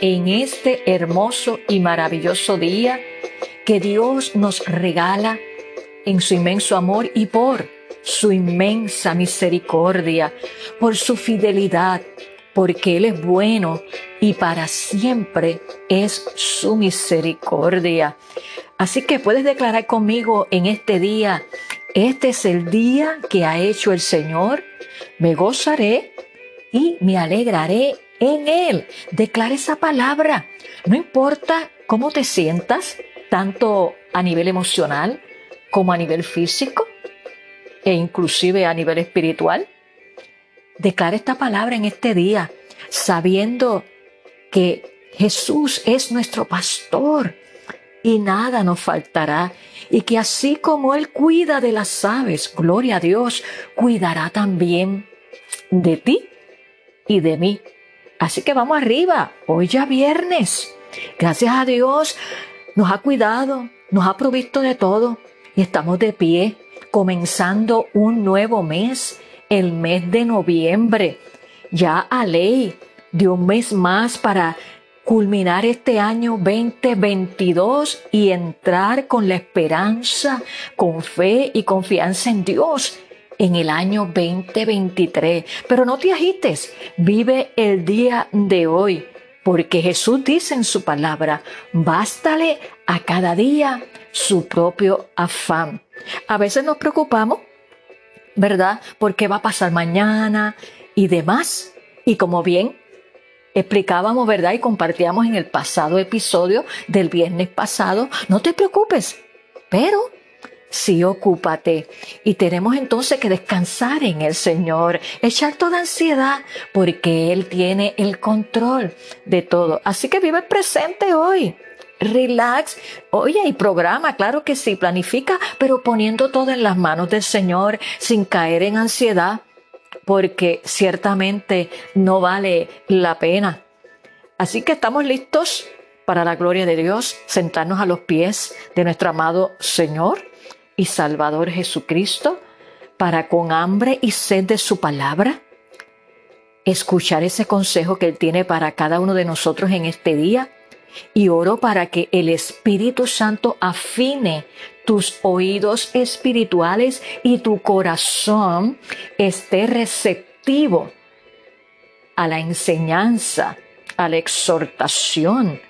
en este hermoso y maravilloso día que Dios nos regala en su inmenso amor y por su inmensa misericordia, por su fidelidad, porque Él es bueno y para siempre es su misericordia. Así que puedes declarar conmigo en este día, este es el día que ha hecho el Señor, me gozaré y me alegraré en Él. Declara esa palabra. No importa cómo te sientas, tanto a nivel emocional como a nivel físico e inclusive a nivel espiritual. Declara esta palabra en este día, sabiendo que Jesús es nuestro pastor y nada nos faltará. Y que así como Él cuida de las aves, gloria a Dios, cuidará también de ti y de mí. Así que vamos arriba, hoy ya viernes. Gracias a Dios nos ha cuidado, nos ha provisto de todo y estamos de pie comenzando un nuevo mes, el mes de noviembre. Ya a ley de un mes más para culminar este año 2022 y entrar con la esperanza, con fe y confianza en Dios en el año 2023. Pero no te agites, vive el día de hoy, porque Jesús dice en su palabra, bástale a cada día su propio afán. A veces nos preocupamos, ¿verdad? ¿Por qué va a pasar mañana y demás? Y como bien explicábamos, ¿verdad? Y compartíamos en el pasado episodio del viernes pasado, no te preocupes, pero Sí, ocúpate. Y tenemos entonces que descansar en el Señor, echar toda ansiedad, porque Él tiene el control de todo. Así que vive presente hoy. Relax. Oye, y programa, claro que sí, planifica, pero poniendo todo en las manos del Señor sin caer en ansiedad, porque ciertamente no vale la pena. Así que estamos listos para la gloria de Dios, sentarnos a los pies de nuestro amado Señor y Salvador Jesucristo para con hambre y sed de su palabra escuchar ese consejo que Él tiene para cada uno de nosotros en este día y oro para que el Espíritu Santo afine tus oídos espirituales y tu corazón esté receptivo a la enseñanza, a la exhortación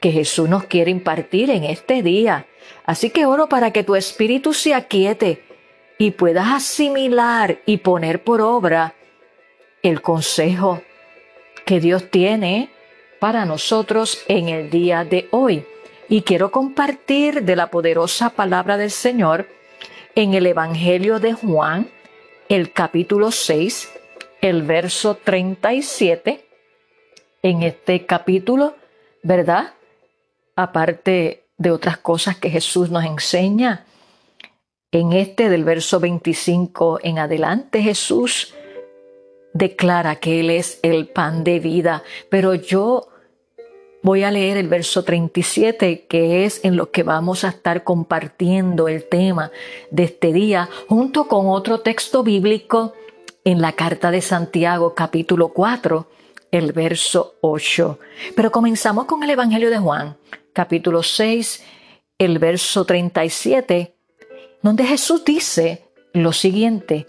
que Jesús nos quiere impartir en este día Así que oro para que tu espíritu se aquiete y puedas asimilar y poner por obra el consejo que Dios tiene para nosotros en el día de hoy. Y quiero compartir de la poderosa palabra del Señor en el Evangelio de Juan, el capítulo 6, el verso 37. En este capítulo, ¿verdad? Aparte de otras cosas que Jesús nos enseña. En este del verso 25 en adelante Jesús declara que Él es el pan de vida, pero yo voy a leer el verso 37 que es en lo que vamos a estar compartiendo el tema de este día junto con otro texto bíblico en la carta de Santiago capítulo 4 el verso 8. Pero comenzamos con el Evangelio de Juan capítulo 6, el verso 37, donde Jesús dice lo siguiente,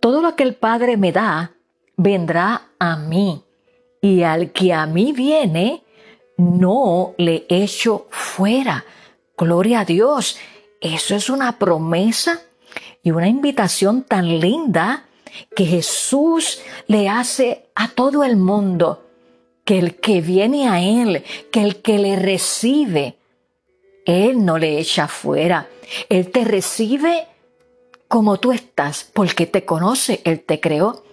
todo lo que el Padre me da, vendrá a mí, y al que a mí viene, no le echo fuera. Gloria a Dios. Eso es una promesa y una invitación tan linda que Jesús le hace a todo el mundo que el que viene a Él, que el que le recibe, Él no le echa fuera. Él te recibe como tú estás, porque te conoce, Él te creó.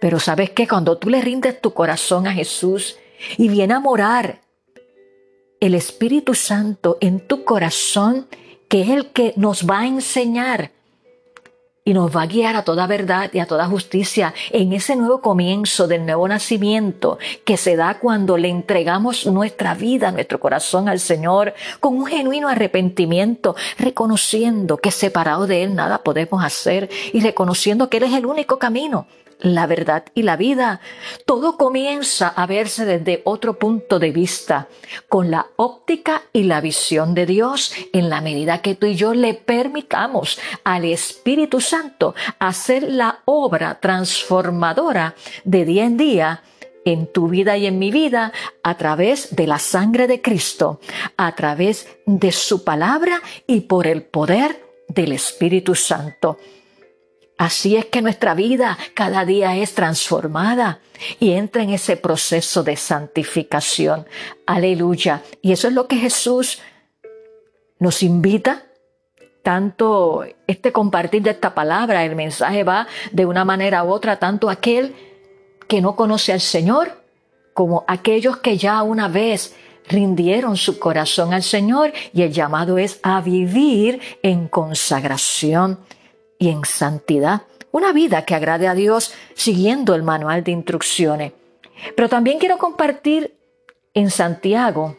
Pero sabes que cuando tú le rindes tu corazón a Jesús y viene a morar el Espíritu Santo en tu corazón, que es el que nos va a enseñar y nos va a guiar a toda verdad y a toda justicia en ese nuevo comienzo del nuevo nacimiento que se da cuando le entregamos nuestra vida, nuestro corazón al Señor con un genuino arrepentimiento, reconociendo que separado de Él nada podemos hacer y reconociendo que Él es el único camino la verdad y la vida. Todo comienza a verse desde otro punto de vista, con la óptica y la visión de Dios, en la medida que tú y yo le permitamos al Espíritu Santo hacer la obra transformadora de día en día en tu vida y en mi vida a través de la sangre de Cristo, a través de su palabra y por el poder del Espíritu Santo. Así es que nuestra vida cada día es transformada y entra en ese proceso de santificación. Aleluya. Y eso es lo que Jesús nos invita. Tanto este compartir de esta palabra, el mensaje va de una manera u otra, tanto aquel que no conoce al Señor como aquellos que ya una vez rindieron su corazón al Señor y el llamado es a vivir en consagración y en santidad. Una vida que agrade a Dios siguiendo el manual de instrucciones. Pero también quiero compartir en Santiago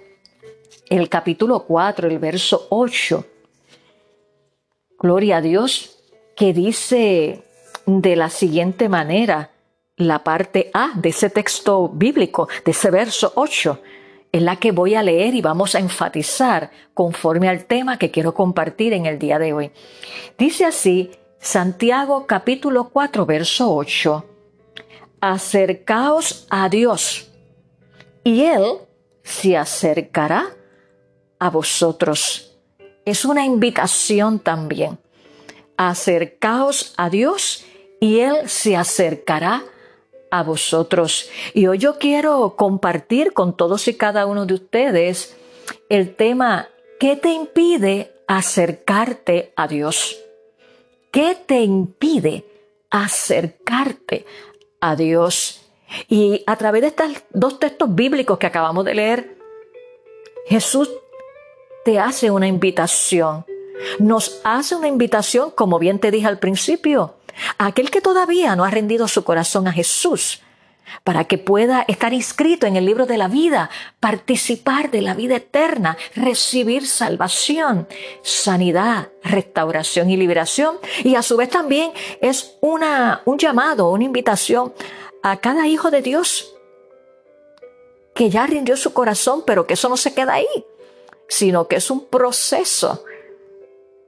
el capítulo 4, el verso 8. Gloria a Dios, que dice de la siguiente manera la parte A de ese texto bíblico, de ese verso 8 es la que voy a leer y vamos a enfatizar conforme al tema que quiero compartir en el día de hoy. Dice así Santiago capítulo 4 verso 8. Acercaos a Dios y Él se acercará a vosotros. Es una invitación también. Acercaos a Dios y Él se acercará a vosotros. Y hoy yo quiero compartir con todos y cada uno de ustedes el tema ¿qué te impide acercarte a Dios? ¿Qué te impide acercarte a Dios? Y a través de estos dos textos bíblicos que acabamos de leer, Jesús te hace una invitación. Nos hace una invitación, como bien te dije al principio, a aquel que todavía no ha rendido su corazón a Jesús para que pueda estar inscrito en el libro de la vida, participar de la vida eterna, recibir salvación, sanidad, restauración y liberación. Y a su vez también es una, un llamado, una invitación a cada hijo de Dios que ya rindió su corazón, pero que eso no se queda ahí, sino que es un proceso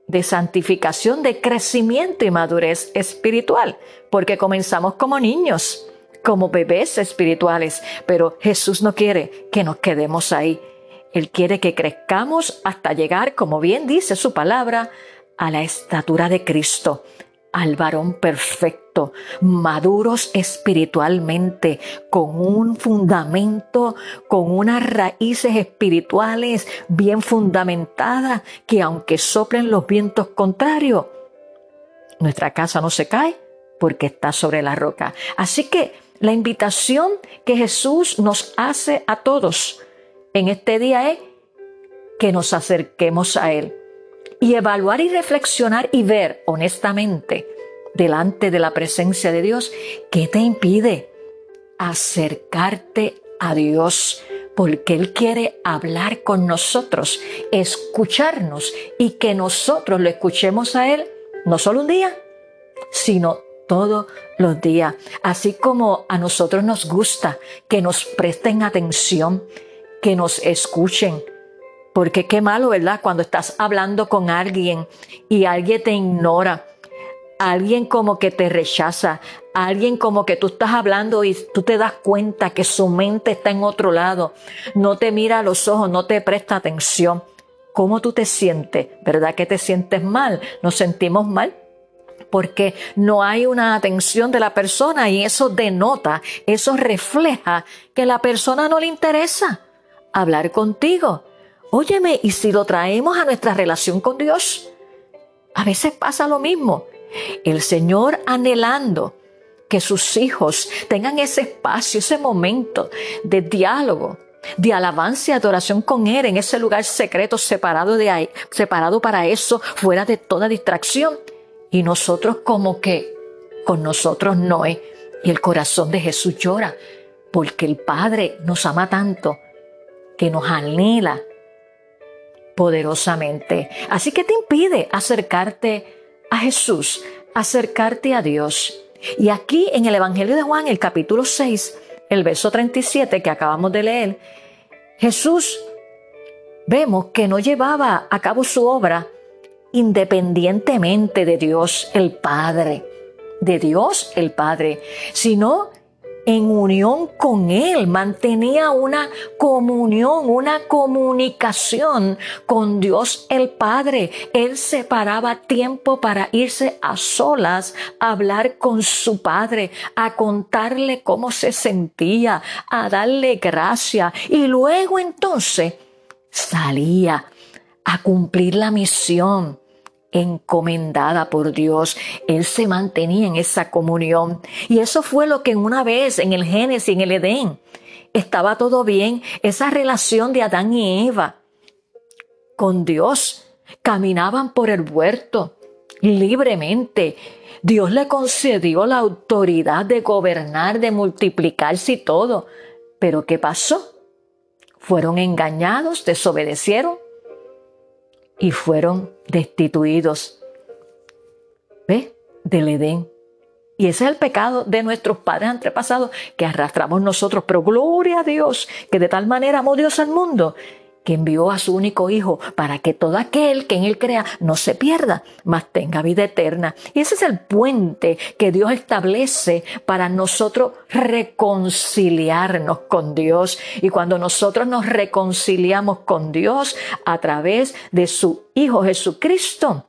de santificación, de crecimiento y madurez espiritual, porque comenzamos como niños como bebés espirituales, pero Jesús no quiere que nos quedemos ahí. Él quiere que crezcamos hasta llegar, como bien dice su palabra, a la estatura de Cristo, al varón perfecto, maduros espiritualmente, con un fundamento, con unas raíces espirituales bien fundamentadas, que aunque soplen los vientos contrarios, nuestra casa no se cae porque está sobre la roca. Así que la invitación que Jesús nos hace a todos en este día es que nos acerquemos a Él y evaluar y reflexionar y ver honestamente delante de la presencia de Dios qué te impide acercarte a Dios porque Él quiere hablar con nosotros, escucharnos y que nosotros lo escuchemos a Él no solo un día, sino todos los días. Así como a nosotros nos gusta que nos presten atención, que nos escuchen. Porque qué malo, ¿verdad? Cuando estás hablando con alguien y alguien te ignora, alguien como que te rechaza, alguien como que tú estás hablando y tú te das cuenta que su mente está en otro lado, no te mira a los ojos, no te presta atención. ¿Cómo tú te sientes? ¿Verdad que te sientes mal? ¿Nos sentimos mal? Porque no hay una atención de la persona y eso denota, eso refleja que la persona no le interesa hablar contigo. Óyeme, ¿y si lo traemos a nuestra relación con Dios? A veces pasa lo mismo. El Señor anhelando que sus hijos tengan ese espacio, ese momento de diálogo, de alabanza y adoración con Él en ese lugar secreto separado, de ahí, separado para eso, fuera de toda distracción. Y nosotros como que con nosotros no es. Y el corazón de Jesús llora porque el Padre nos ama tanto que nos anhela poderosamente. Así que te impide acercarte a Jesús, acercarte a Dios. Y aquí en el Evangelio de Juan, el capítulo 6, el verso 37 que acabamos de leer, Jesús vemos que no llevaba a cabo su obra independientemente de Dios el Padre, de Dios el Padre, sino en unión con Él, mantenía una comunión, una comunicación con Dios el Padre. Él separaba tiempo para irse a solas a hablar con su Padre, a contarle cómo se sentía, a darle gracia y luego entonces salía a cumplir la misión encomendada por Dios. Él se mantenía en esa comunión. Y eso fue lo que una vez en el Génesis, en el Edén, estaba todo bien. Esa relación de Adán y Eva con Dios. Caminaban por el huerto libremente. Dios le concedió la autoridad de gobernar, de multiplicarse y todo. Pero ¿qué pasó? Fueron engañados, desobedecieron y fueron destituidos ¿ve? del Edén. Y ese es el pecado de nuestros padres antepasados que arrastramos nosotros. Pero gloria a Dios, que de tal manera amó Dios al mundo, que envió a su único Hijo para que todo aquel que en Él crea no se pierda, mas tenga vida eterna. Y ese es el puente que Dios establece para nosotros reconciliarnos con Dios. Y cuando nosotros nos reconciliamos con Dios a través de su Hijo Jesucristo,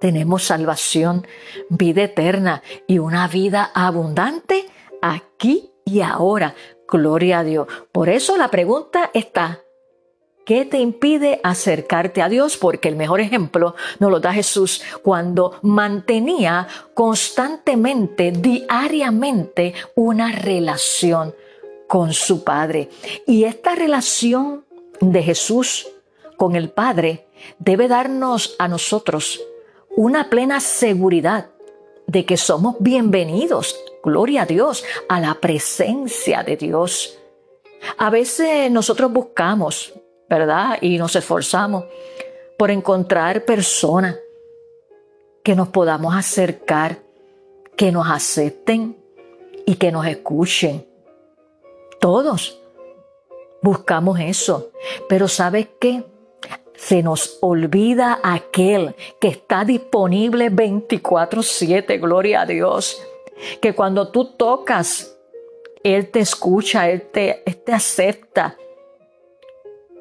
tenemos salvación, vida eterna y una vida abundante aquí y ahora. Gloria a Dios. Por eso la pregunta está, ¿Qué te impide acercarte a Dios? Porque el mejor ejemplo nos lo da Jesús cuando mantenía constantemente, diariamente, una relación con su Padre. Y esta relación de Jesús con el Padre debe darnos a nosotros una plena seguridad de que somos bienvenidos, gloria a Dios, a la presencia de Dios. A veces nosotros buscamos, Y nos esforzamos por encontrar personas que nos podamos acercar, que nos acepten y que nos escuchen. Todos buscamos eso, pero ¿sabes qué? se nos olvida aquel que está disponible 24/7, gloria a Dios. Que cuando tú tocas, Él te escucha, Él te, te acepta.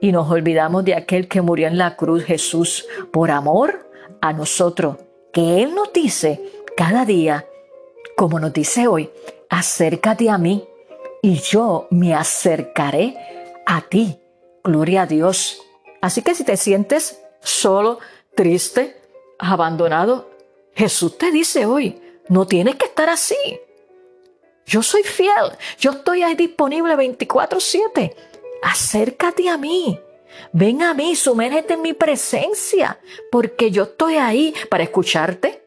Y nos olvidamos de aquel que murió en la cruz, Jesús, por amor a nosotros. Que Él nos dice cada día, como nos dice hoy, acércate a mí y yo me acercaré a ti. Gloria a Dios. Así que si te sientes solo, triste, abandonado, Jesús te dice hoy, no tienes que estar así. Yo soy fiel, yo estoy ahí disponible 24/7. Acércate a mí. Ven a mí, sumérgete en mi presencia, porque yo estoy ahí para escucharte,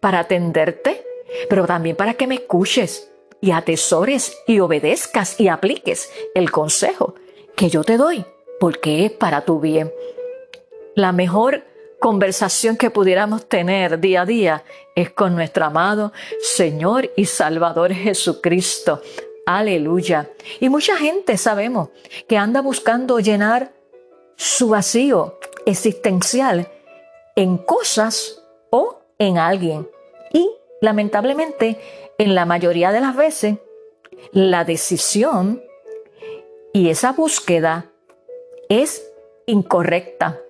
para atenderte, pero también para que me escuches y atesores y obedezcas y apliques el consejo que yo te doy porque es para tu bien. La mejor conversación que pudiéramos tener día a día es con nuestro amado Señor y Salvador Jesucristo. Aleluya. Y mucha gente sabemos que anda buscando llenar su vacío existencial en cosas o en alguien. Y lamentablemente, en la mayoría de las veces, la decisión y esa búsqueda es incorrecta.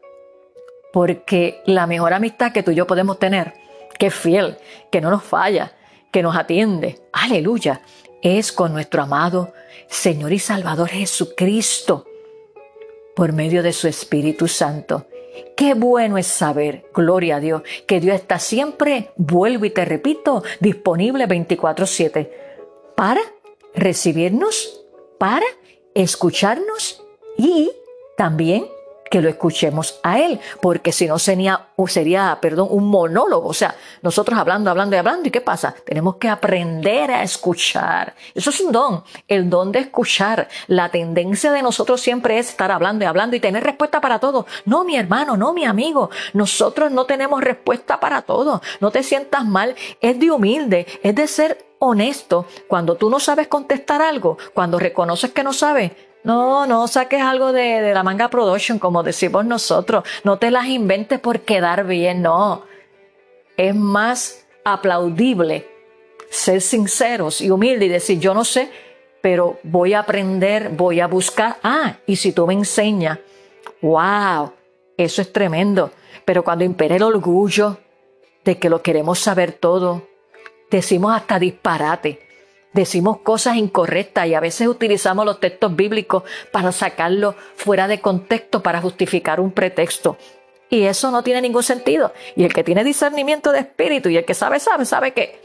Porque la mejor amistad que tú y yo podemos tener, que es fiel, que no nos falla, que nos atiende, aleluya, es con nuestro amado Señor y Salvador Jesucristo, por medio de su Espíritu Santo. Qué bueno es saber, gloria a Dios, que Dios está siempre, vuelvo y te repito, disponible 24/7 para recibirnos, para escucharnos y también que lo escuchemos a Él, porque si no sería, sería, perdón, un monólogo, o sea, nosotros hablando, hablando y hablando, ¿y qué pasa? Tenemos que aprender a escuchar. Eso es un don, el don de escuchar. La tendencia de nosotros siempre es estar hablando y hablando y tener respuesta para todo. No, mi hermano, no, mi amigo, nosotros no tenemos respuesta para todo. No te sientas mal, es de humilde, es de ser honesto. Cuando tú no sabes contestar algo, cuando reconoces que no sabes, no, no saques algo de, la manga production, como decimos nosotros. No te las inventes por quedar bien, no. Es más aplaudible ser sinceros y humildes y decir, yo no sé, pero voy a aprender, voy a buscar. Ah, y si tú me enseñas, wow, eso es tremendo. Pero cuando impera el orgullo de que lo queremos saber todo, decimos hasta disparate decimos cosas incorrectas y a veces utilizamos los textos bíblicos para sacarlos fuera de contexto, para justificar un pretexto. Y eso no tiene ningún sentido. Y el que tiene discernimiento de espíritu y el que sabe, sabe, sabe que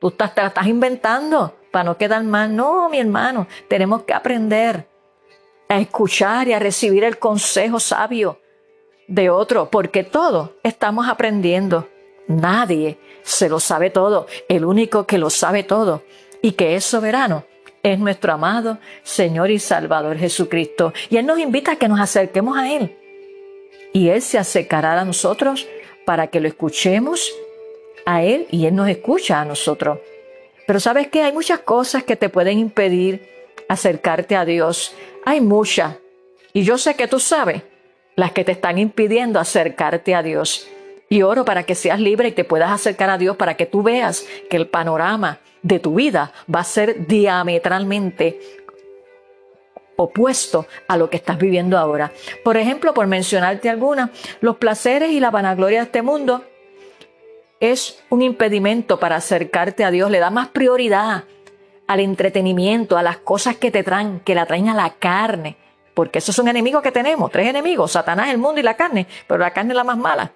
tú estás, te estás inventando para no quedar mal. No, mi hermano, tenemos que aprender a escuchar y a recibir el consejo sabio de otro, porque todos estamos aprendiendo. Nadie se lo sabe todo. El único que lo sabe todo y que es soberano es nuestro amado Señor y Salvador Jesucristo. Y Él nos invita a que nos acerquemos a Él. Y Él se acercará a nosotros para que lo escuchemos a Él y Él nos escucha a nosotros. Pero sabes que hay muchas cosas que te pueden impedir acercarte a Dios. Hay muchas. Y yo sé que tú sabes las que te están impidiendo acercarte a Dios. Y oro para que seas libre y te puedas acercar a Dios para que tú veas que el panorama de tu vida va a ser diametralmente opuesto a lo que estás viviendo ahora. Por ejemplo, por mencionarte alguna, los placeres y la vanagloria de este mundo es un impedimento para acercarte a Dios, le da más prioridad al entretenimiento, a las cosas que te traen, que la traen a la carne, porque esos son enemigos que tenemos, tres enemigos, Satanás, el mundo y la carne, pero la carne es la más mala.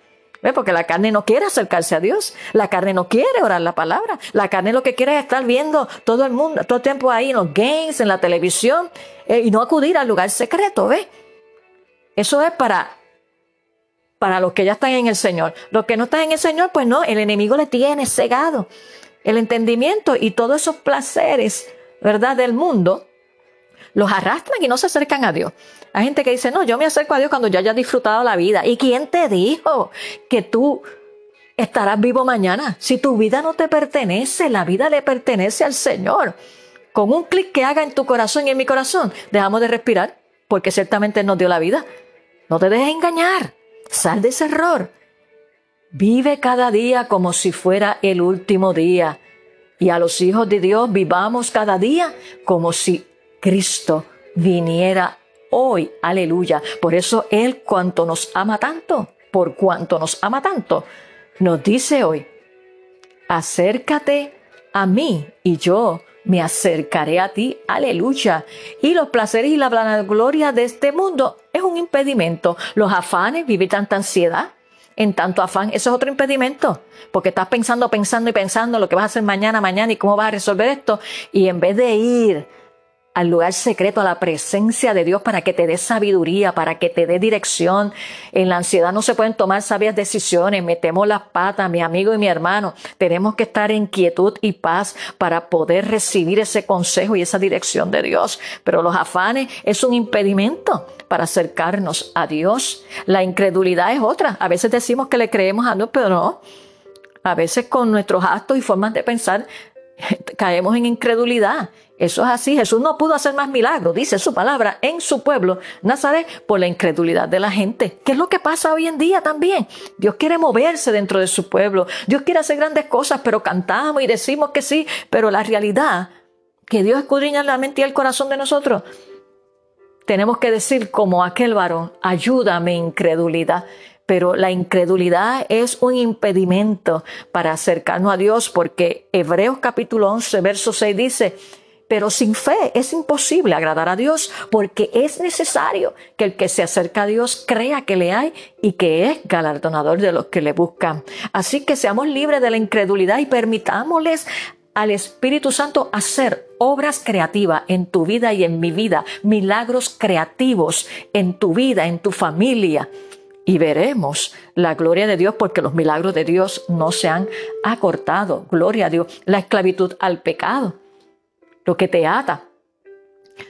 Porque la carne no quiere acercarse a Dios, la carne no quiere orar la palabra, la carne lo que quiere es estar viendo todo el mundo, todo el tiempo ahí en los games, en la televisión, eh, y no acudir al lugar secreto, ¿ves? Eso es para, para los que ya están en el Señor. Los que no están en el Señor, pues no, el enemigo le tiene cegado el entendimiento y todos esos placeres, ¿verdad?, del mundo, los arrastran y no se acercan a Dios. Hay gente que dice, no, yo me acerco a Dios cuando yo haya disfrutado la vida. ¿Y quién te dijo que tú estarás vivo mañana? Si tu vida no te pertenece, la vida le pertenece al Señor. Con un clic que haga en tu corazón y en mi corazón, dejamos de respirar, porque ciertamente Él nos dio la vida. No te dejes engañar. Sal de ese error. Vive cada día como si fuera el último día. Y a los hijos de Dios vivamos cada día como si Cristo viniera hoy. Aleluya. Por eso Él cuanto nos ama tanto, por cuanto nos ama tanto, nos dice hoy, acércate a mí y yo me acercaré a ti. Aleluya. Y los placeres y la gloria de este mundo es un impedimento. Los afanes, vivir tanta ansiedad, en tanto afán, eso es otro impedimento, porque estás pensando, pensando y pensando lo que vas a hacer mañana, mañana y cómo vas a resolver esto, y en vez de ir al lugar secreto, a la presencia de Dios para que te dé sabiduría, para que te dé dirección. En la ansiedad no se pueden tomar sabias decisiones, metemos las patas, mi amigo y mi hermano. Tenemos que estar en quietud y paz para poder recibir ese consejo y esa dirección de Dios. Pero los afanes es un impedimento para acercarnos a Dios. La incredulidad es otra. A veces decimos que le creemos a Dios, pero no. A veces con nuestros actos y formas de pensar caemos en incredulidad eso es así. Jesús no pudo hacer más milagros, dice su palabra, en su pueblo, Nazaret, por la incredulidad de la gente. ¿Qué es lo que pasa hoy en día también? Dios quiere moverse dentro de su pueblo. Dios quiere hacer grandes cosas, pero cantamos y decimos que sí, pero la realidad, que Dios escudriña la mente y el corazón de nosotros, tenemos que decir como aquel varón, ayúdame incredulidad pero la incredulidad es un impedimento para acercarnos a Dios porque Hebreos capítulo 11, verso 6 dice, pero sin fe es imposible agradar a Dios porque es necesario que el que se acerca a Dios crea que le hay y que es galardonador de los que le buscan. Así que seamos libres de la incredulidad y permitámosles al Espíritu Santo hacer obras creativas en tu vida y en mi vida, milagros creativos en tu vida, en tu familia. Y veremos la gloria de Dios porque los milagros de Dios no se han acortado. Gloria a Dios. La esclavitud al pecado, lo que te ata,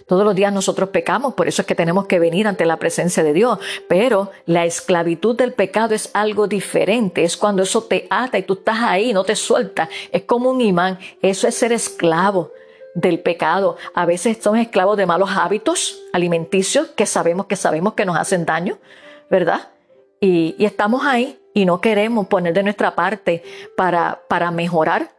todos los días nosotros pecamos, por eso es que tenemos que venir ante la presencia de Dios. Pero la esclavitud del pecado es algo diferente. Es cuando eso te ata y tú estás ahí, no te sueltas. Es como un imán. Eso es ser esclavo del pecado. A veces somos esclavos de malos hábitos alimenticios que sabemos que sabemos que nos hacen daño, ¿verdad? Y, estamos ahí y no queremos poner de nuestra parte para, para mejorar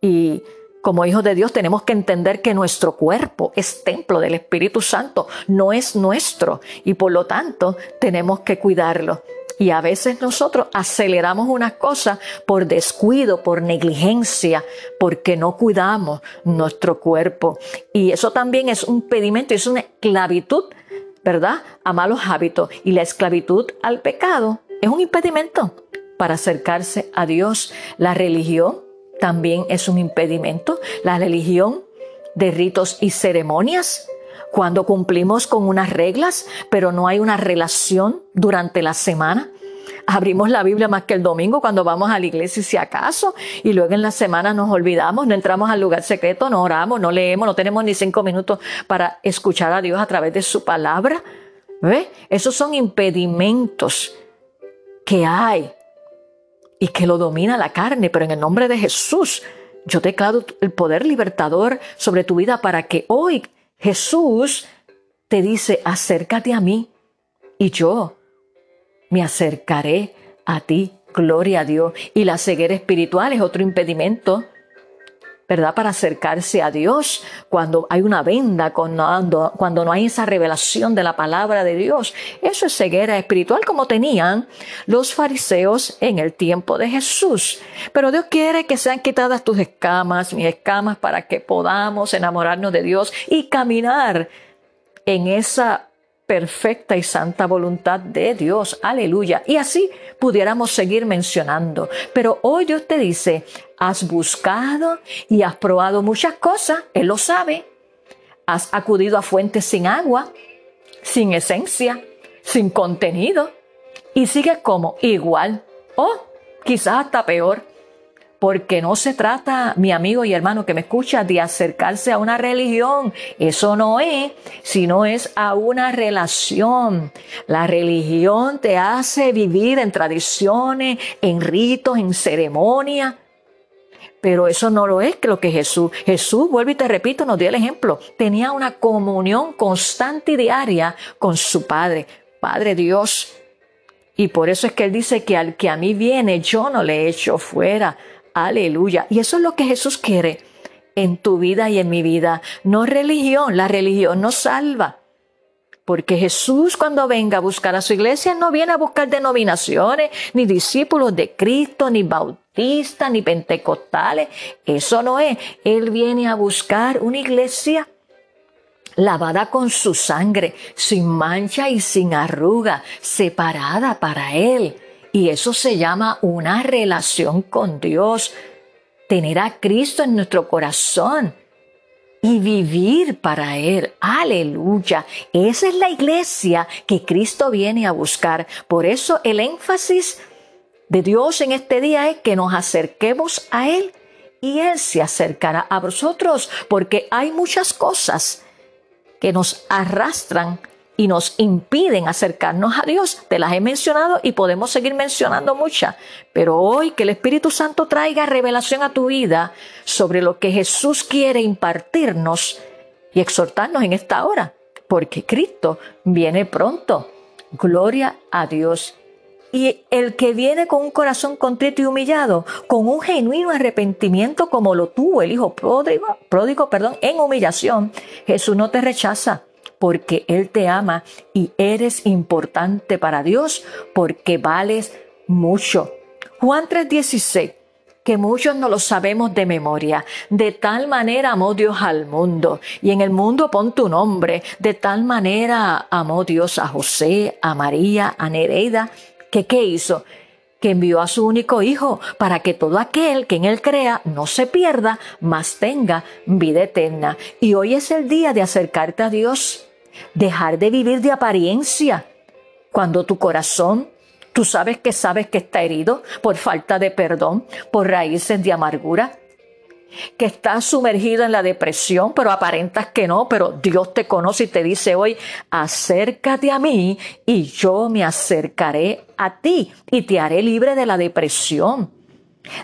y como hijos de Dios tenemos que entender que nuestro cuerpo es templo del Espíritu Santo, no es nuestro y por lo tanto tenemos que cuidarlo. Y a veces nosotros aceleramos unas cosas por descuido, por negligencia, porque no cuidamos nuestro cuerpo. Y eso también es un pedimento, es una esclavitud, ¿verdad? A malos hábitos. Y la esclavitud al pecado es un impedimento para acercarse a Dios. La religión también es un impedimento. La religión de ritos y ceremonias, cuando cumplimos con unas reglas, pero no hay una relación durante la semana. Abrimos la Biblia más que el domingo cuando vamos a la iglesia si acaso, y luego en la semana nos olvidamos, no entramos al lugar secreto, no oramos, no leemos, no tenemos ni cinco minutos para escuchar a Dios a través de su palabra. ¿Ve? Esos son impedimentos que hay y que lo domina la carne, pero en el nombre de Jesús yo declaro el poder libertador sobre tu vida para que hoy Jesús te dice, acércate a mí y yo me acercaré a ti. Gloria a Dios. Y la ceguera espiritual es otro impedimento ¿verdad? Para acercarse a Dios cuando hay una venda, cuando, cuando no hay esa revelación de la palabra de Dios. Eso es ceguera espiritual como tenían los fariseos en el tiempo de Jesús. Pero Dios quiere que sean quitadas tus escamas, mis escamas, para que podamos enamorarnos de Dios y caminar en esa perfecta y santa voluntad de Dios. Aleluya. Y así pudiéramos seguir mencionando. Pero hoy Dios te dice, has buscado y has probado muchas cosas, Él lo sabe. Has acudido a fuentes sin agua, sin esencia, sin contenido. Y sigues como igual o quizás hasta peor porque no se trata, mi amigo y hermano que me escucha, de acercarse a una religión. Eso no es, sino es a una relación. La religión te hace vivir en tradiciones, en ritos, en ceremonias. Pero eso no lo es que lo que Jesús. Jesús, vuelvo y te repito, nos dio el ejemplo. Tenía una comunión constante y diaria con su Padre, Padre Dios. Y por eso es que Él dice que al que a mí viene, yo no le echo fuera. Aleluya. Y eso es lo que Jesús quiere en tu vida y en mi vida. No religión, la religión no salva. Porque Jesús cuando venga a buscar a su iglesia no viene a buscar denominaciones, ni discípulos de Cristo, ni bautistas, ni pentecostales. Eso no es. Él viene a buscar una iglesia lavada con su sangre, sin mancha y sin arruga, separada para Él y eso se llama una relación con Dios, tener a Cristo en nuestro corazón y vivir para Él. Aleluya. Esa es la iglesia que Cristo viene a buscar. Por eso el énfasis de Dios en este día es que nos acerquemos a Él y Él se acercará a vosotros, porque hay muchas cosas que nos arrastran y nos impiden acercarnos a Dios. Te las he mencionado y podemos seguir mencionando muchas. Pero hoy que el Espíritu Santo traiga revelación a tu vida sobre lo que Jesús quiere impartirnos y exhortarnos en esta hora. Porque Cristo viene pronto. Gloria a Dios. Y el que viene con un corazón contrito y humillado, con un genuino arrepentimiento como lo tuvo el Hijo pródigo, pródigo perdón, en humillación, Jesús no te rechaza porque Él te ama y eres importante para Dios porque vales mucho. Juan 3:16 que muchos no lo sabemos de memoria. De tal manera amó Dios al mundo, y en el mundo pon tu nombre. De tal manera amó Dios a José, a María, a Nereida, que qué hizo? que envió a su único Hijo para que todo aquel que en Él crea no se pierda, mas tenga vida eterna. Y hoy es el día de acercarte a Dios, dejar de vivir de apariencia. Cuando tu corazón, tú sabes que sabes que está herido por falta de perdón, por raíces de amargura, que estás sumergido en la depresión, pero aparentas que no, pero Dios te conoce y te dice hoy, acércate a mí y yo me acercaré a ti y te haré libre de la depresión,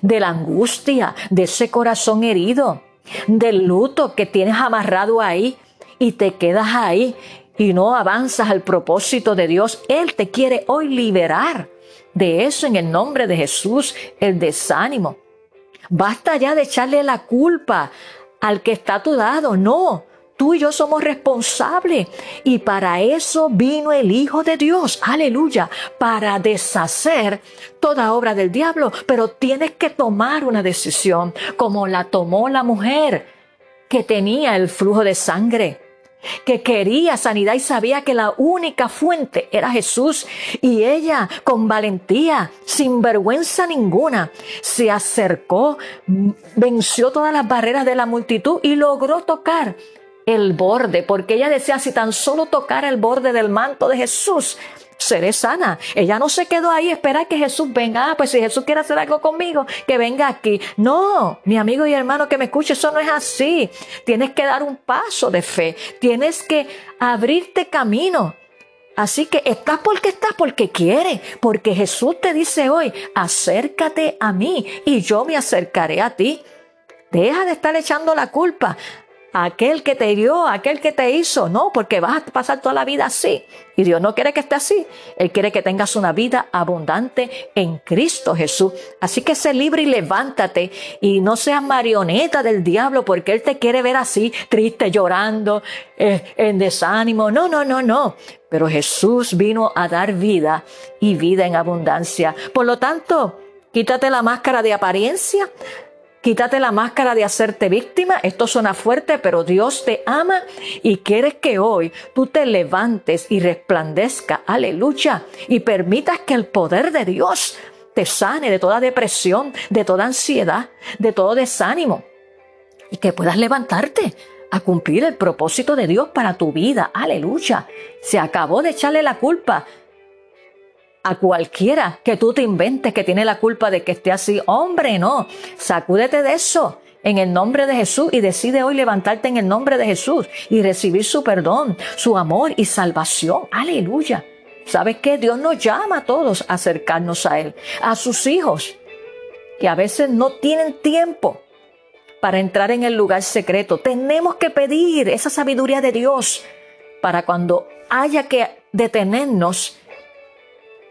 de la angustia, de ese corazón herido, del luto que tienes amarrado ahí y te quedas ahí y no avanzas al propósito de Dios. Él te quiere hoy liberar de eso en el nombre de Jesús, el desánimo Basta ya de echarle la culpa al que está a tu lado. No, tú y yo somos responsables. Y para eso vino el Hijo de Dios, aleluya, para deshacer toda obra del diablo. Pero tienes que tomar una decisión, como la tomó la mujer que tenía el flujo de sangre que quería sanidad y sabía que la única fuente era Jesús. Y ella, con valentía, sin vergüenza ninguna, se acercó, venció todas las barreras de la multitud y logró tocar el borde, porque ella decía, si tan solo tocara el borde del manto de Jesús, seré sana. Ella no se quedó ahí esperar que Jesús venga. Ah, pues si Jesús quiere hacer algo conmigo, que venga aquí. No, mi amigo y hermano que me escuche, eso no es así. Tienes que dar un paso de fe. Tienes que abrirte camino. Así que estás porque estás porque quiere, porque Jesús te dice hoy, acércate a mí y yo me acercaré a ti. Deja de estar echando la culpa aquel que te dio, aquel que te hizo. No, porque vas a pasar toda la vida así. Y Dios no quiere que esté así. Él quiere que tengas una vida abundante en Cristo Jesús. Así que sé libre y levántate y no seas marioneta del diablo porque Él te quiere ver así, triste, llorando, eh, en desánimo. No, no, no, no. Pero Jesús vino a dar vida y vida en abundancia. Por lo tanto, quítate la máscara de apariencia, Quítate la máscara de hacerte víctima. Esto suena fuerte, pero Dios te ama y quiere que hoy tú te levantes y resplandezca. Aleluya. Y permitas que el poder de Dios te sane de toda depresión, de toda ansiedad, de todo desánimo. Y que puedas levantarte a cumplir el propósito de Dios para tu vida. Aleluya. Se acabó de echarle la culpa a cualquiera que tú te inventes que tiene la culpa de que esté así. Hombre, no, sacúdete de eso en el nombre de Jesús y decide hoy levantarte en el nombre de Jesús y recibir su perdón, su amor y salvación. Aleluya. ¿Sabes qué? Dios nos llama a todos a acercarnos a Él, a sus hijos, que a veces no tienen tiempo para entrar en el lugar secreto. Tenemos que pedir esa sabiduría de Dios para cuando haya que detenernos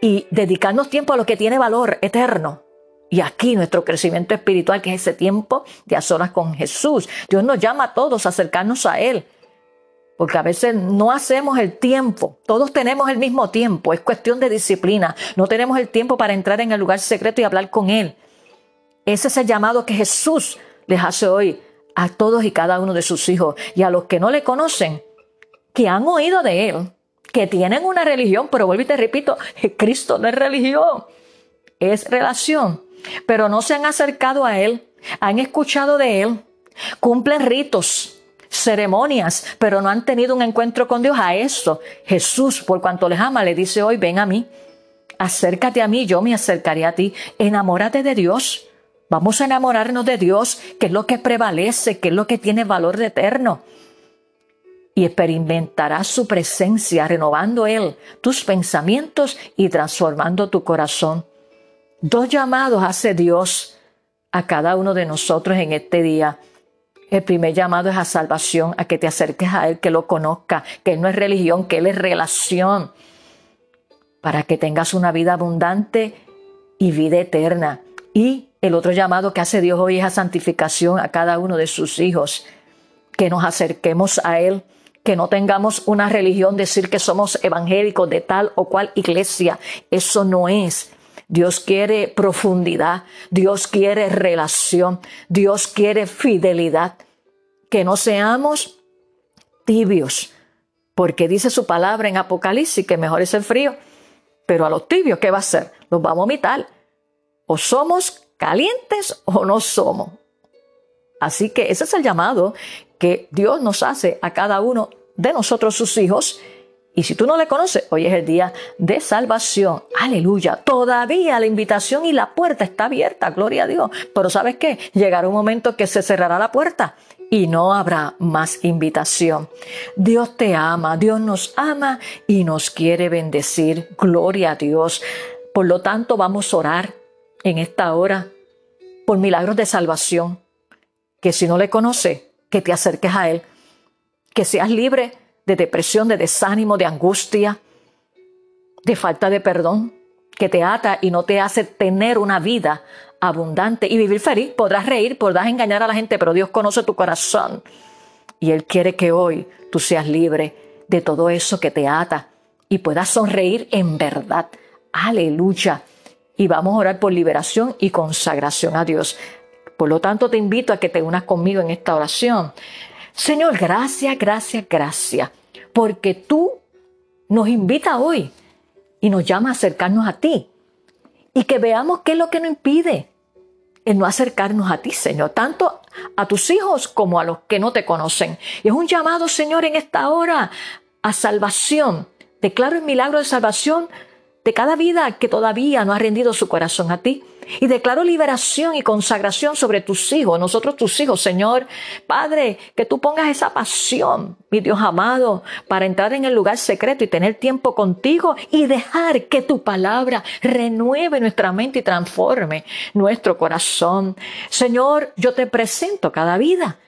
y dedicarnos tiempo a lo que tiene valor eterno. Y aquí nuestro crecimiento espiritual, que es ese tiempo de a solas con Jesús. Dios nos llama a todos a acercarnos a Él. Porque a veces no hacemos el tiempo. Todos tenemos el mismo tiempo. Es cuestión de disciplina. No tenemos el tiempo para entrar en el lugar secreto y hablar con Él. Ese es el llamado que Jesús les hace hoy a todos y cada uno de sus hijos. Y a los que no le conocen, que han oído de Él, que tienen una religión, pero vuelvo y te repito, Cristo no es religión, es relación. Pero no se han acercado a Él, han escuchado de Él, cumplen ritos, ceremonias, pero no han tenido un encuentro con Dios. A eso Jesús, por cuanto les ama, le dice hoy, ven a mí, acércate a mí, yo me acercaré a ti, enamórate de Dios. Vamos a enamorarnos de Dios, que es lo que prevalece, que es lo que tiene valor eterno y experimentarás su presencia renovando Él tus pensamientos y transformando tu corazón. Dos llamados hace Dios a cada uno de nosotros en este día. El primer llamado es a salvación, a que te acerques a Él, que lo conozca, que Él no es religión, que Él es relación, para que tengas una vida abundante y vida eterna. Y el otro llamado que hace Dios hoy es a santificación a cada uno de sus hijos, que nos acerquemos a Él que no tengamos una religión, decir que somos evangélicos de tal o cual iglesia. Eso no es. Dios quiere profundidad, Dios quiere relación, Dios quiere fidelidad. Que no seamos tibios, porque dice su palabra en Apocalipsis que mejor es el frío, pero a los tibios, ¿qué va a hacer? Los va a vomitar. O somos calientes o no somos. Así que ese es el llamado que Dios nos hace a cada uno de nosotros, sus hijos. Y si tú no le conoces, hoy es el día de salvación. Aleluya. Todavía la invitación y la puerta está abierta. Gloria a Dios. Pero ¿sabes qué? Llegará un momento que se cerrará la puerta y no habrá más invitación. Dios te ama, Dios nos ama y nos quiere bendecir. Gloria a Dios. Por lo tanto, vamos a orar en esta hora por milagros de salvación. Que si no le conoce, que te acerques a Él. Que seas libre de depresión, de desánimo, de angustia, de falta de perdón, que te ata y no te hace tener una vida abundante y vivir feliz. Podrás reír, podrás engañar a la gente, pero Dios conoce tu corazón. Y Él quiere que hoy tú seas libre de todo eso que te ata y puedas sonreír en verdad. Aleluya. Y vamos a orar por liberación y consagración a Dios. Por lo tanto, te invito a que te unas conmigo en esta oración. Señor, gracias, gracias, gracias, porque tú nos invita hoy y nos llama a acercarnos a ti y que veamos qué es lo que nos impide el no acercarnos a ti, Señor, tanto a tus hijos como a los que no te conocen. Y es un llamado, Señor, en esta hora a salvación. Declaro el milagro de salvación de cada vida que todavía no ha rendido su corazón a ti. Y declaro liberación y consagración sobre tus hijos, nosotros tus hijos, Señor. Padre, que tú pongas esa pasión, mi Dios amado, para entrar en el lugar secreto y tener tiempo contigo y dejar que tu palabra renueve nuestra mente y transforme nuestro corazón. Señor, yo te presento cada vida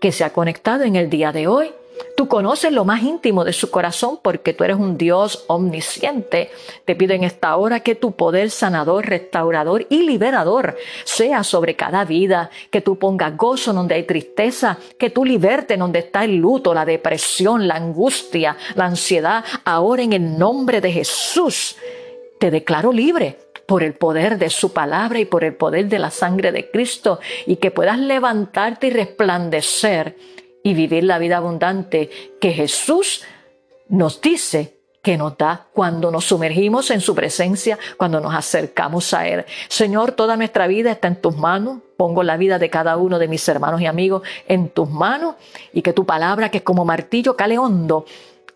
que se ha conectado en el día de hoy Tú conoces lo más íntimo de su corazón porque tú eres un Dios omnisciente. Te pido en esta hora que tu poder sanador, restaurador y liberador sea sobre cada vida, que tú pongas gozo donde hay tristeza, que tú libertes donde está el luto, la depresión, la angustia, la ansiedad. Ahora en el nombre de Jesús te declaro libre por el poder de su palabra y por el poder de la sangre de Cristo y que puedas levantarte y resplandecer y vivir la vida abundante que Jesús nos dice que nos da cuando nos sumergimos en su presencia, cuando nos acercamos a Él. Señor, toda nuestra vida está en tus manos. Pongo la vida de cada uno de mis hermanos y amigos en tus manos y que tu palabra, que es como martillo, cale hondo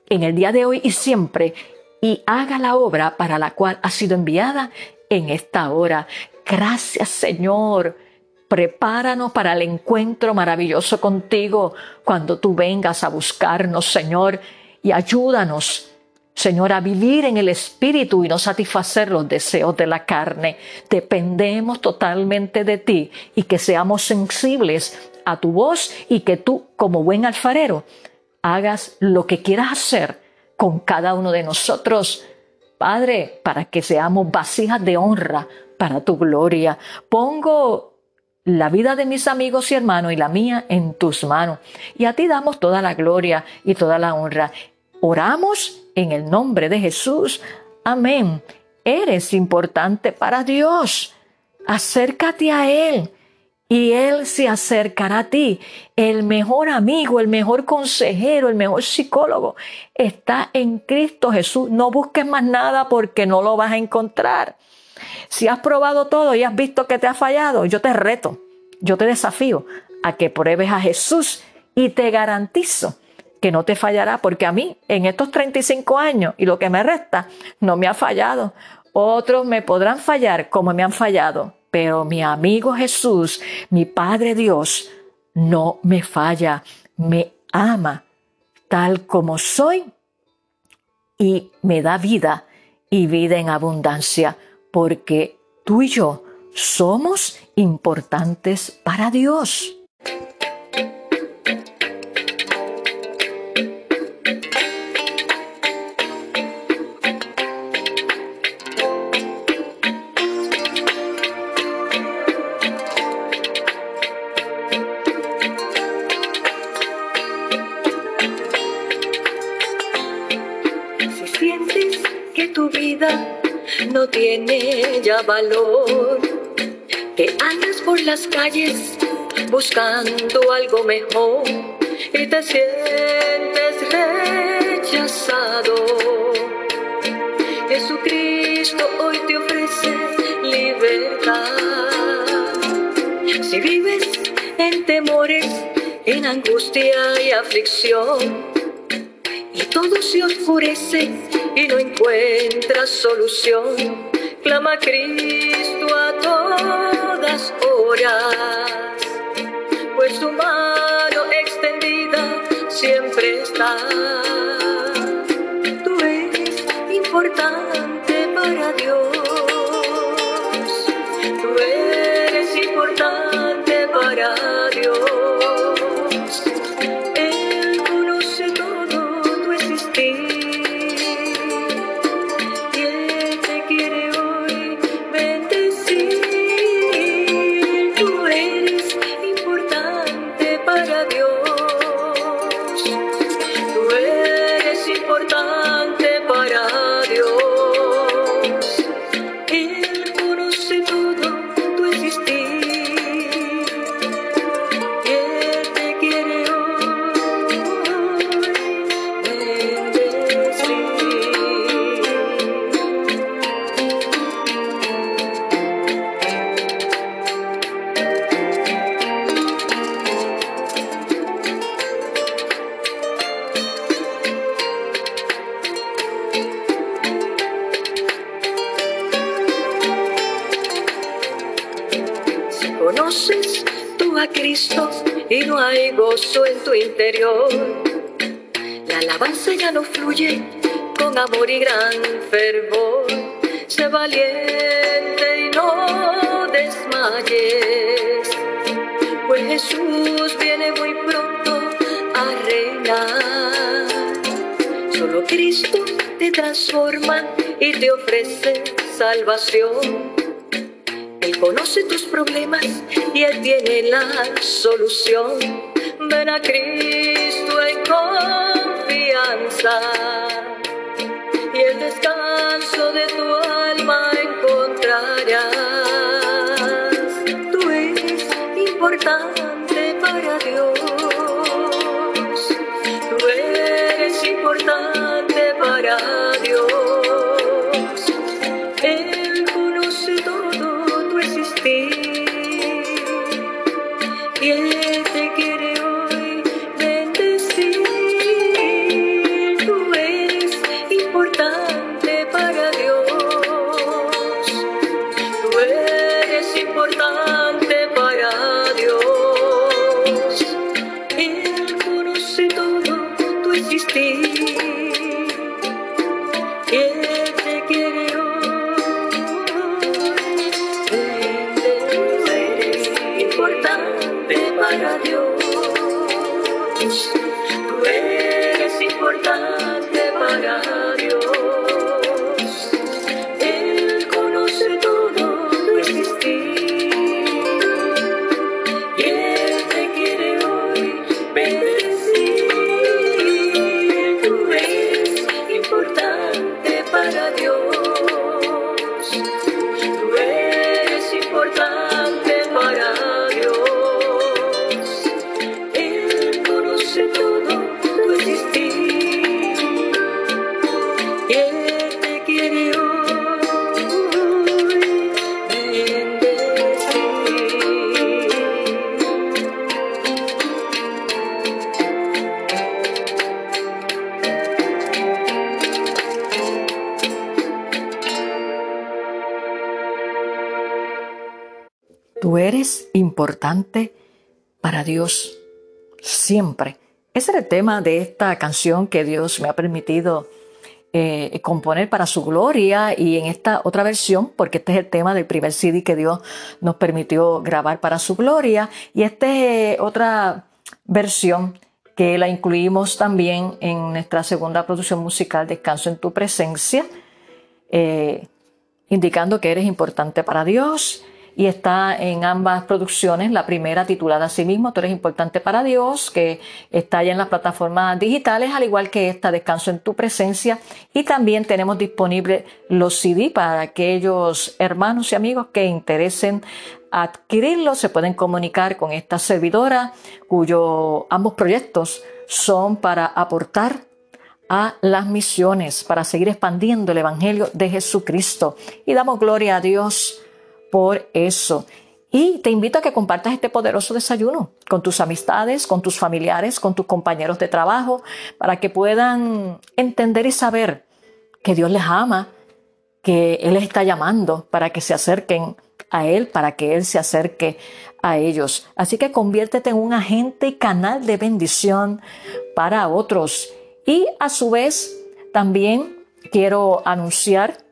en el día de hoy y siempre y haga la obra para la cual ha sido enviada en esta hora. Gracias, Señor Prepáranos para el encuentro maravilloso contigo cuando tú vengas a buscarnos, Señor, y ayúdanos, Señor, a vivir en el Espíritu y no satisfacer los deseos de la carne. Dependemos totalmente de ti y que seamos sensibles a tu voz y que tú, como buen alfarero, hagas lo que quieras hacer con cada uno de nosotros. Padre, para que seamos vasijas de honra para tu gloria. Pongo la vida de mis amigos y hermanos y la mía en tus manos. Y a ti damos toda la gloria y toda la honra. Oramos en el nombre de Jesús. Amén. Eres importante para Dios. Acércate a Él y Él se acercará a ti. El mejor amigo, el mejor consejero, el mejor psicólogo está en Cristo Jesús. No busques más nada porque no lo vas a encontrar. Si has probado todo y has visto que te ha fallado, yo te reto, yo te desafío a que pruebes a Jesús y te garantizo que no te fallará, porque a mí en estos 35 años y lo que me resta, no me ha fallado. Otros me podrán fallar como me han fallado, pero mi amigo Jesús, mi Padre Dios, no me falla, me ama tal como soy y me da vida y vida en abundancia porque tú y yo somos importantes para Dios. Valor. Que andas por las calles buscando algo mejor y te sientes rechazado. Jesucristo hoy te ofrece libertad. Si vives en temores, en angustia y aflicción, y todo se oscurece y no encuentras solución, clama Cristo a todas horas, pues su mano extendida siempre está. Y gran fervor. Sé valiente y no desmayes, pues Jesús viene muy pronto a reinar. Solo Cristo te transforma y te ofrece salvación. Él conoce tus problemas y Él tiene la solución. Ven a Cristo en confianza Tú importante para Dios siempre. Ese era el tema de esta canción que Dios me ha permitido eh, componer para su gloria y en esta otra versión, porque este es el tema del primer CD que Dios nos permitió grabar para su gloria y esta es otra versión que la incluimos también en nuestra segunda producción musical Descanso en tu presencia, eh, indicando que eres importante para Dios y está en ambas producciones. La primera titulada a sí mismo, Tú eres importante para Dios, que está ya en las plataformas digitales, al igual que esta, Descanso en tu presencia. Y también tenemos disponibles los CD para aquellos hermanos y amigos que interesen adquirirlos. Se pueden comunicar con esta servidora, cuyos ambos proyectos son para aportar a las misiones, para seguir expandiendo el Evangelio de Jesucristo. Y damos gloria a Dios por eso. Y te invito a que compartas este poderoso desayuno con tus amistades, con tus familiares, con tus compañeros de trabajo, para que puedan entender y saber que Dios les ama, que Él les está llamando para que se acerquen a Él, para que Él se acerque a ellos. Así que conviértete en un agente y canal de bendición para otros. Y a su vez, también quiero anunciar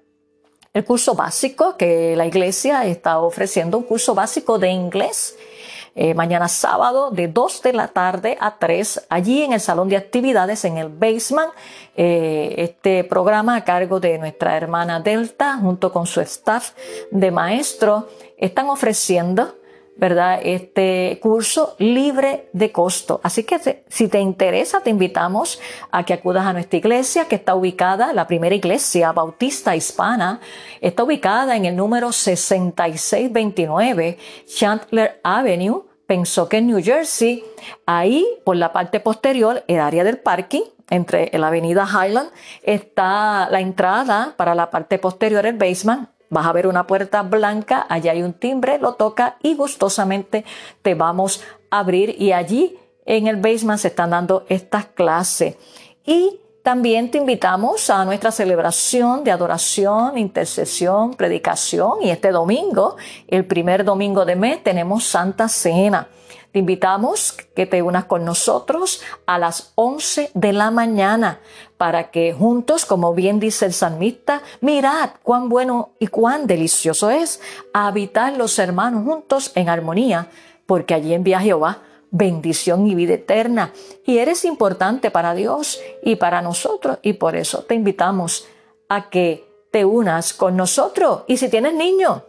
el curso básico que la iglesia está ofreciendo, un curso básico de inglés. Eh, mañana sábado de 2 de la tarde a 3, allí en el salón de actividades en el basement. Eh, este programa a cargo de nuestra hermana Delta junto con su staff de maestro están ofreciendo ¿verdad? Este curso libre de costo. Así que si te interesa, te invitamos a que acudas a nuestra iglesia que está ubicada, la primera iglesia bautista hispana, está ubicada en el número 6629 Chandler Avenue, Pensoken, New Jersey. Ahí, por la parte posterior, el área del parking, entre la avenida Highland, está la entrada para la parte posterior, el basement, Vas a ver una puerta blanca, allá hay un timbre, lo toca y gustosamente te vamos a abrir y allí en el basement se están dando estas clases. Y también te invitamos a nuestra celebración de adoración, intercesión, predicación y este domingo, el primer domingo de mes, tenemos Santa Cena. Te invitamos que te unas con nosotros a las 11 de la mañana para que juntos, como bien dice el salmista, mirad cuán bueno y cuán delicioso es habitar los hermanos juntos en armonía, porque allí envía Jehová bendición y vida eterna. Y eres importante para Dios y para nosotros, y por eso te invitamos a que te unas con nosotros. Y si tienes niños,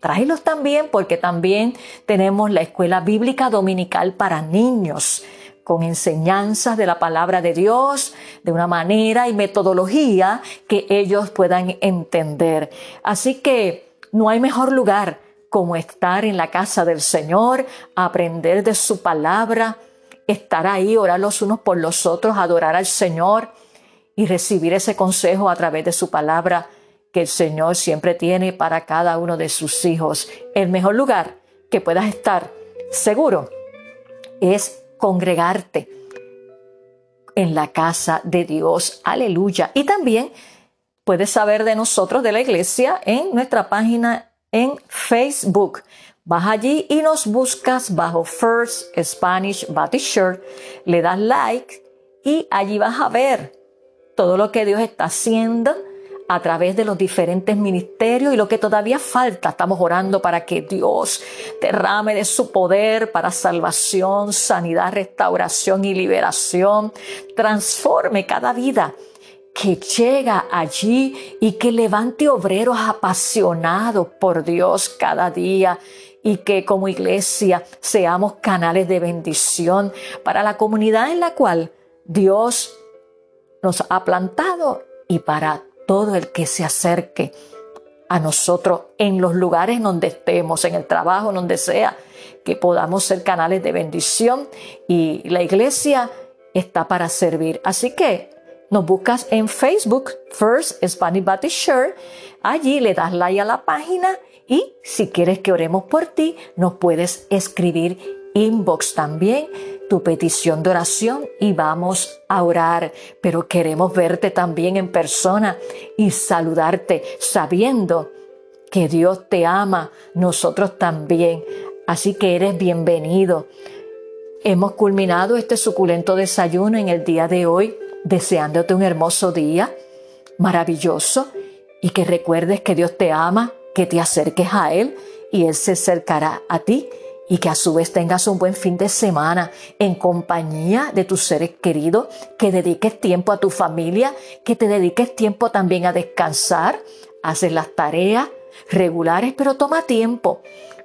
tráelos también porque también tenemos la escuela bíblica dominical para niños con enseñanzas de la palabra de Dios de una manera y metodología que ellos puedan entender. Así que no hay mejor lugar como estar en la casa del Señor, aprender de su palabra, estar ahí, orar los unos por los otros, adorar al Señor y recibir ese consejo a través de su palabra que el Señor siempre tiene para cada uno de sus hijos. El mejor lugar que puedas estar seguro es congregarte en la casa de Dios. Aleluya. Y también puedes saber de nosotros, de la iglesia, en nuestra página en Facebook. Vas allí y nos buscas bajo First Spanish Baptist Church, le das like y allí vas a ver todo lo que Dios está haciendo a través de los diferentes ministerios y lo que todavía falta. Estamos orando para que Dios derrame de su poder para salvación, sanidad, restauración y liberación. Transforme cada vida que llega allí y que levante obreros apasionados por Dios cada día y que como iglesia seamos canales de bendición para la comunidad en la cual Dios nos ha plantado y para todo el que se acerque a nosotros en los lugares donde estemos, en el trabajo, donde sea, que podamos ser canales de bendición y la iglesia está para servir. Así que nos buscas en Facebook, First Spanish Baptist Church, allí le das like a la página y si quieres que oremos por ti, nos puedes escribir inbox también tu petición de oración y vamos a orar, pero queremos verte también en persona y saludarte sabiendo que Dios te ama, nosotros también. Así que eres bienvenido. Hemos culminado este suculento desayuno en el día de hoy, deseándote un hermoso día, maravilloso, y que recuerdes que Dios te ama, que te acerques a Él y Él se acercará a ti y que a su vez tengas un buen fin de semana en compañía de tus seres queridos, que dediques tiempo a tu familia, que te dediques tiempo también a descansar, haces las tareas regulares, pero toma tiempo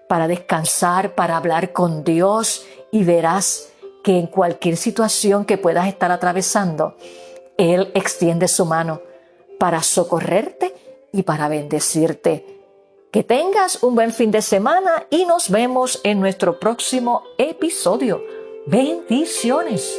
para descansar, para hablar con Dios y verás que en cualquier situación que puedas estar atravesando, Él extiende su mano para socorrerte y para bendecirte. Que tengas un buen fin de semana y nos vemos en nuestro próximo episodio. Bendiciones.